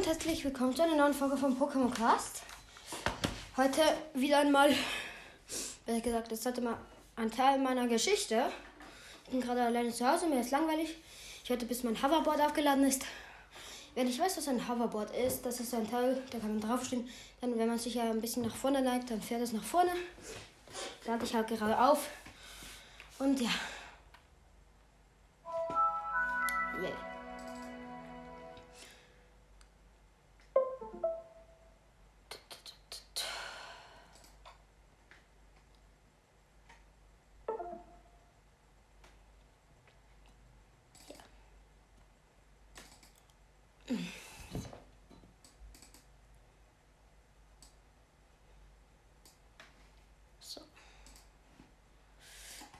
und herzlich willkommen zu einer neuen Folge vom Pokémon Cast. Heute wieder einmal, besser gesagt, das heute mal ein Teil meiner Geschichte. Ich bin gerade alleine zu Hause, mir ist langweilig. Ich warte, bis mein Hoverboard aufgeladen ist. Wenn ich weiß, was ein Hoverboard ist, das ist ein Teil, da kann man draufstehen. Dann, wenn man sich ja ein bisschen nach vorne neigt, dann fährt es nach vorne. Lade ich halt gerade auf. Und ja.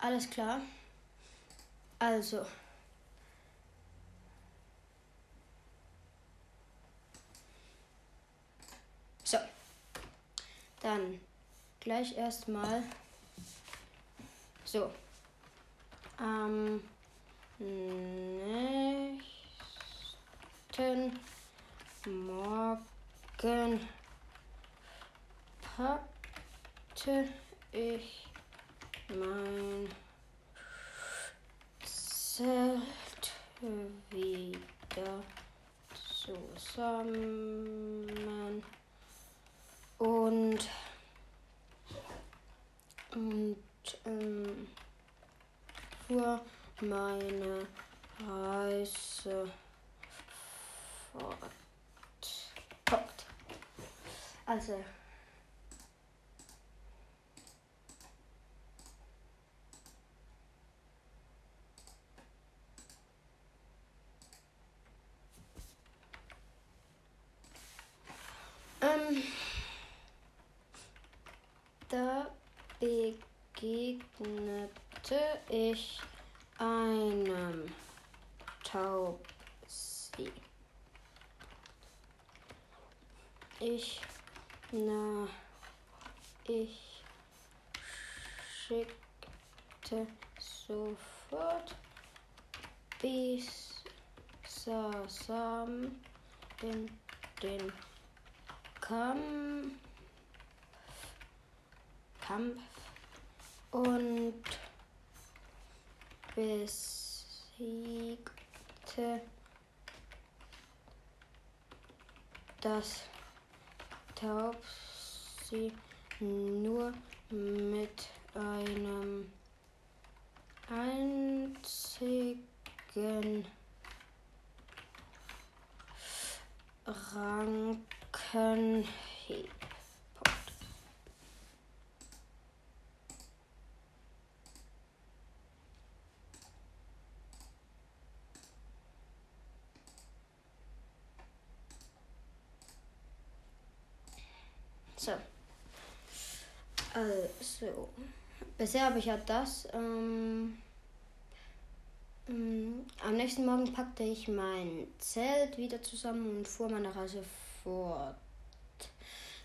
Alles klar. Also. So. Dann gleich erstmal. So. Am nächsten Morgen packte ich mein Zelt wieder zusammen und und ähm, fuhr meine Reise fort. Also Ähm, da begegnete ich einem Taubsi. Ich, na, ich schickte sofort bis Sasam in den Kampf, Kampf und besiegte das Taubsi nur mit einem einzigen Rankenhieb. So. Also. Bisher habe ich ja das. Ähm, ähm, am nächsten Morgen packte ich mein Zelt wieder zusammen und fuhr meine Reise fort.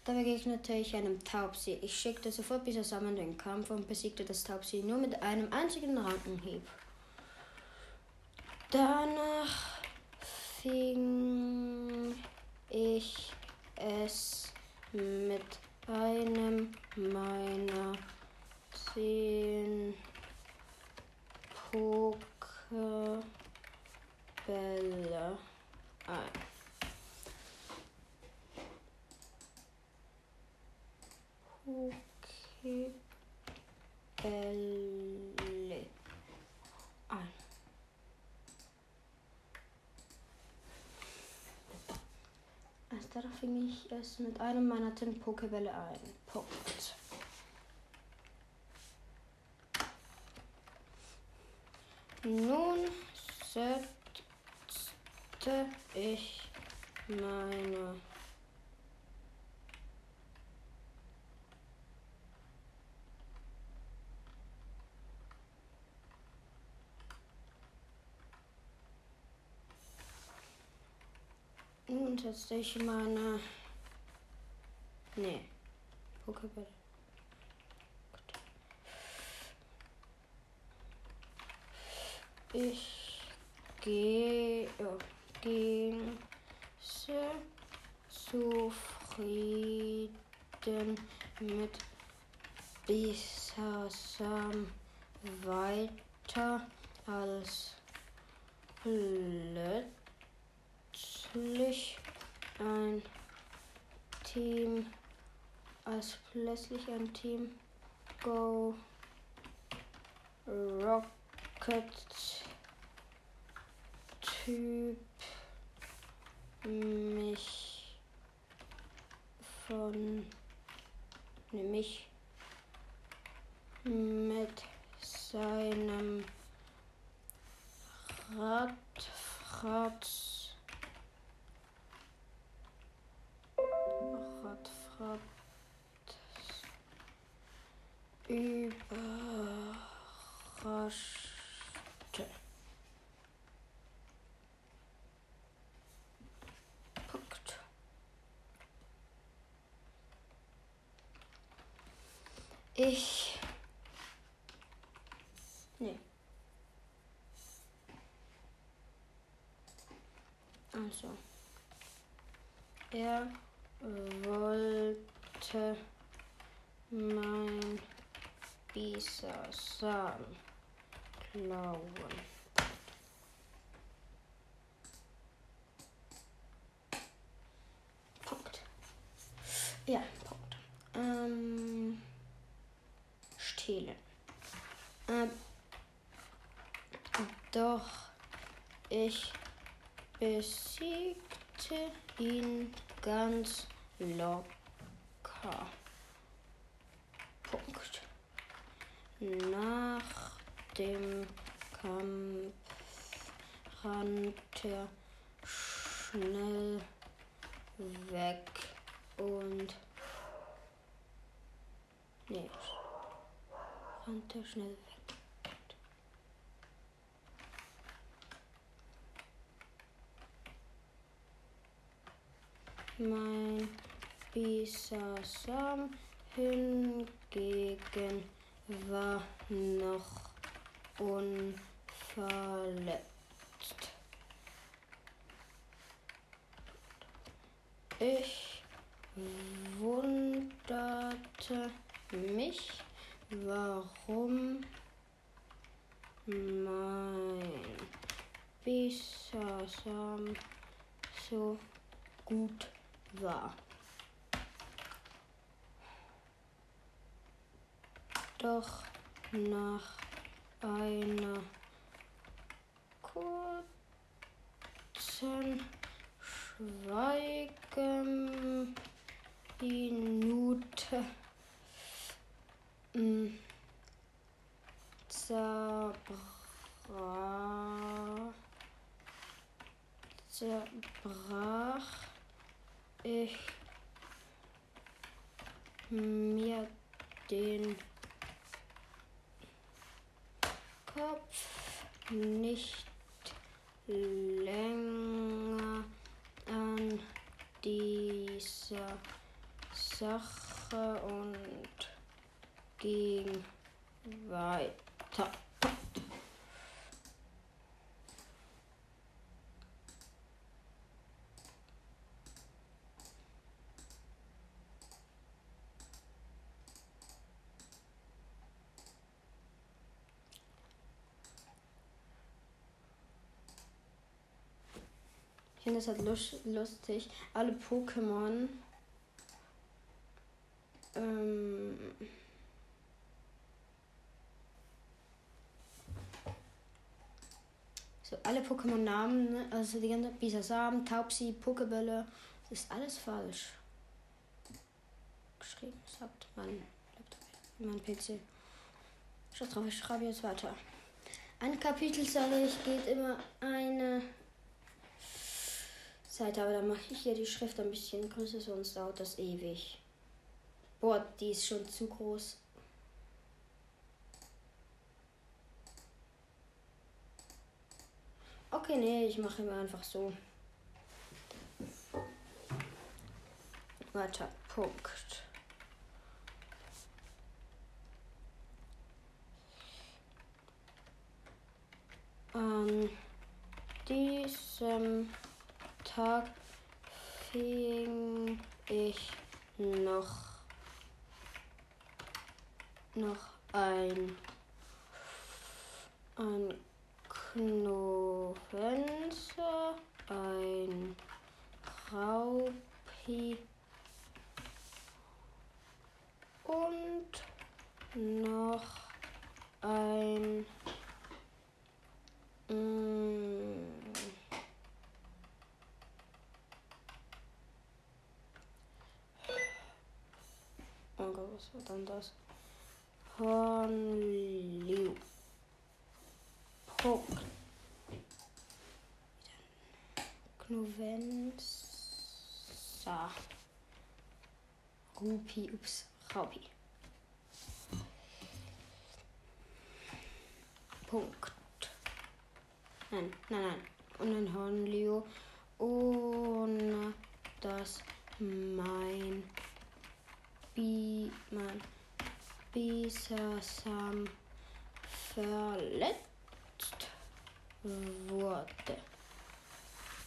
Da begegnete ich einem Taubsi. Ich schickte sofort bis zusammen den Kampf und besiegte das Taubsi nur mit einem einzigen Rankenhieb. Danach fing ich es mit einem meiner zehn Pokebälle ein. Pokebälle ein. Darauf fing ich es mit einem meiner zehn Pokebälle ein. Punkt. Nun setzte ich meine Setzte ich meine Nee. Pokéball. Ich gehe, ging zufrieden mit Bisasam weiter als plötzlich ein Team als plötzlich ein Team Go Rocket Typ mich von nämlich mit seinem Ich. Nee. Also. Er wollte mein Bisasam klauen. Punkt. Ja, Punkt. Ähm, stehlen. Ähm, doch ich besiegte ihn ganz locker. Punkt. Nach dem Kampf rannte schnell weg und nee, rannte schnell weg. Mein Bisasam hingegen war noch unverletzt. Ich wunderte mich, warum mein Bisasam so gut war. Doch nach einer kurzen Schweigeminute zerbrach, zerbrach ich mir den Kopf nicht länger an dieser Sache und ging weiter. Ich finde es halt lustig. Alle Pokémon. Ähm, alle Pokémon-Namen, ne? also die ganzen Bisasam, Taubsi, Pokebälle, das ist alles falsch. Geschrieben, sagt mein Laptop, mein PC. Schaut drauf, ich schreibe jetzt weiter. Ein Kapitel, sage ich, geht immer eine Seite, aber dann mache ich hier die Schrift ein bisschen größer, sonst dauert das ewig. Boah, die ist schon zu groß. Okay, nee, ich mache immer einfach so. Weiter, Punkt. An diesem Tag fing ich noch, noch ein, ein Knofenster, ein Raupi und noch ein mm, Oh Gott, was war dann das? Hornliu. Punkt. Knovensa. Rupi, ups, Raupi. Punkt. Nein, nein, nein. Und ein Hornleo. Ohne dass mein Bi mein Bisasam verletzt wurde.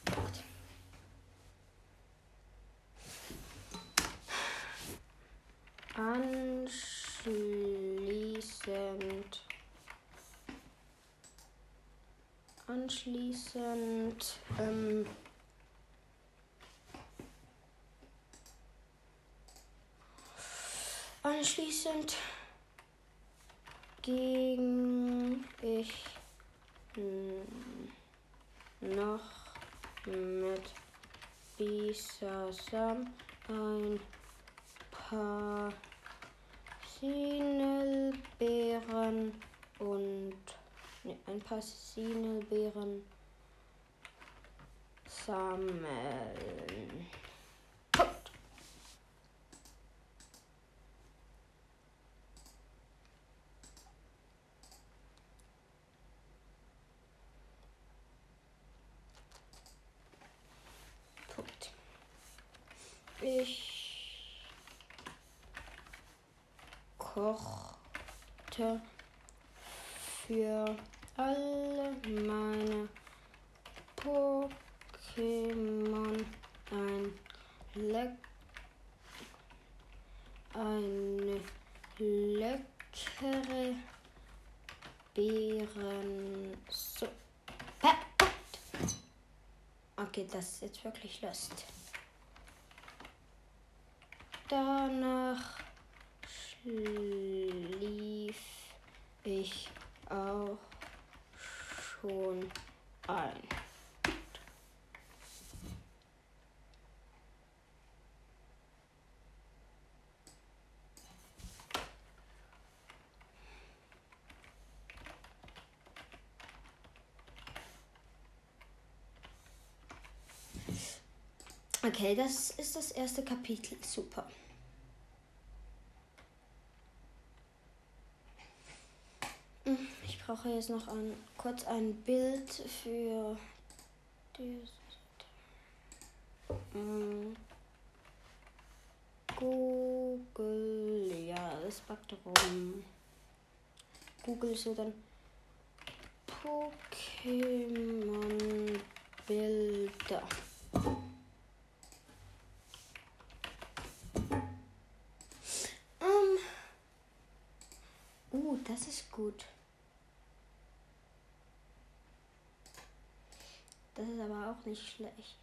Punkt. Anschließend anschließend ähm, anschließend ging ich noch mit Bisasam ein paar Sinelbeeren und ne, ein paar Sinelbeeren sammeln. Punkt. Punkt. Ich kochte für alle meine Pokémon ein leck eine leckere Beerensuppe. Okay, das ist jetzt wirklich Lust. Danach schlief ich auch schon ein. Okay, das ist das erste Kapitel. Super. Hm, Ich brauche jetzt noch ein, kurz ein Bild für diese Seite. Hm. Google, ja, das packt rum. Google so dann Pokémon Bilder. Das ist gut. Das ist aber auch nicht schlecht.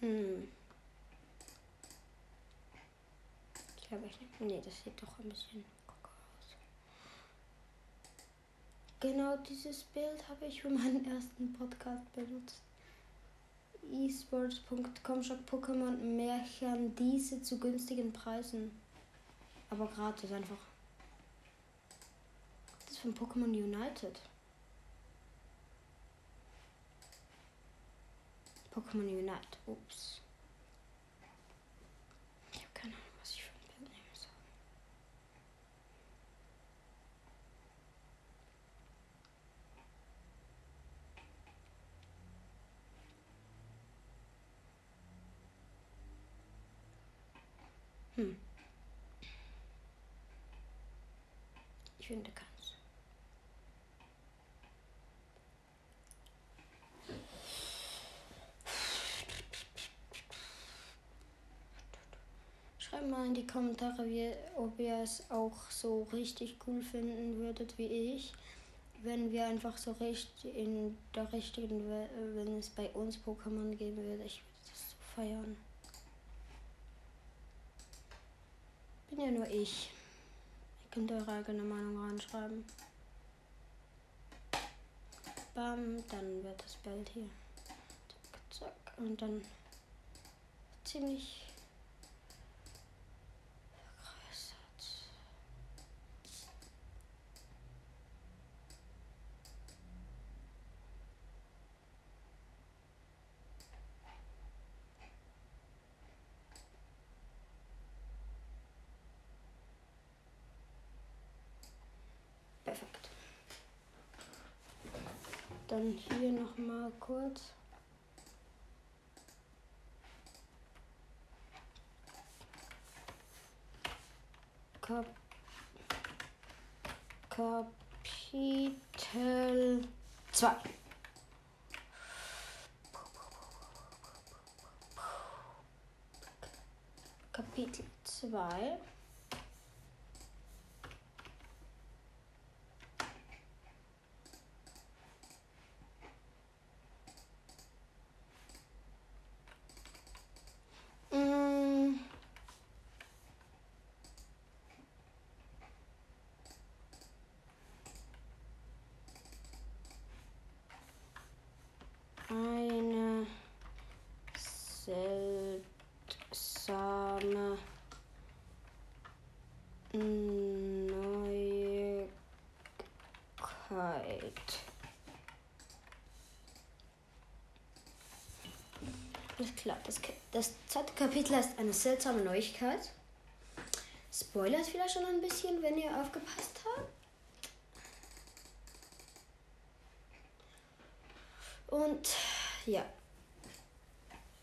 Hm. Ich glaube, ich. Nee, das sieht doch ein bisschen Genau dieses Bild habe ich für meinen ersten Podcast benutzt. esports.com Shop Pokémon Märchen diese zu günstigen Preisen. Aber gratis einfach. Das ist von Pokémon United. Pokémon Unite. Ups. Ich habe keine Ahnung, was ich für ein Bild nehmen soll. Hm. Ich finde keins. Schreibt mal in die Kommentare, wie, ob ihr es auch so richtig cool finden würdet wie ich. Wenn wir einfach so richtig in der richtigen, wenn es bei uns Pokémon geben würde, ich würde das so feiern. Bin ja nur ich. Ihr könnt eure eigene Meinung reinschreiben. Bam, dann wird das Bild hier. Zack, zack. Und dann ziemlich Perfekt. Dann hier noch mal kurz. Kap Kapitel 2. Kapitel 2. Mm. Eine seltsame Neuigkeit. Alles klar, das, das zweite Kapitel heißt eine seltsame Neuigkeit. Spoilert vielleicht schon ein bisschen, wenn ihr aufgepasst habt. Und ja,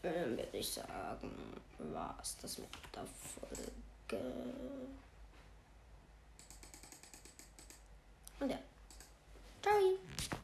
dann würde ich sagen, war es das mit der Folge. Und ja, 这儿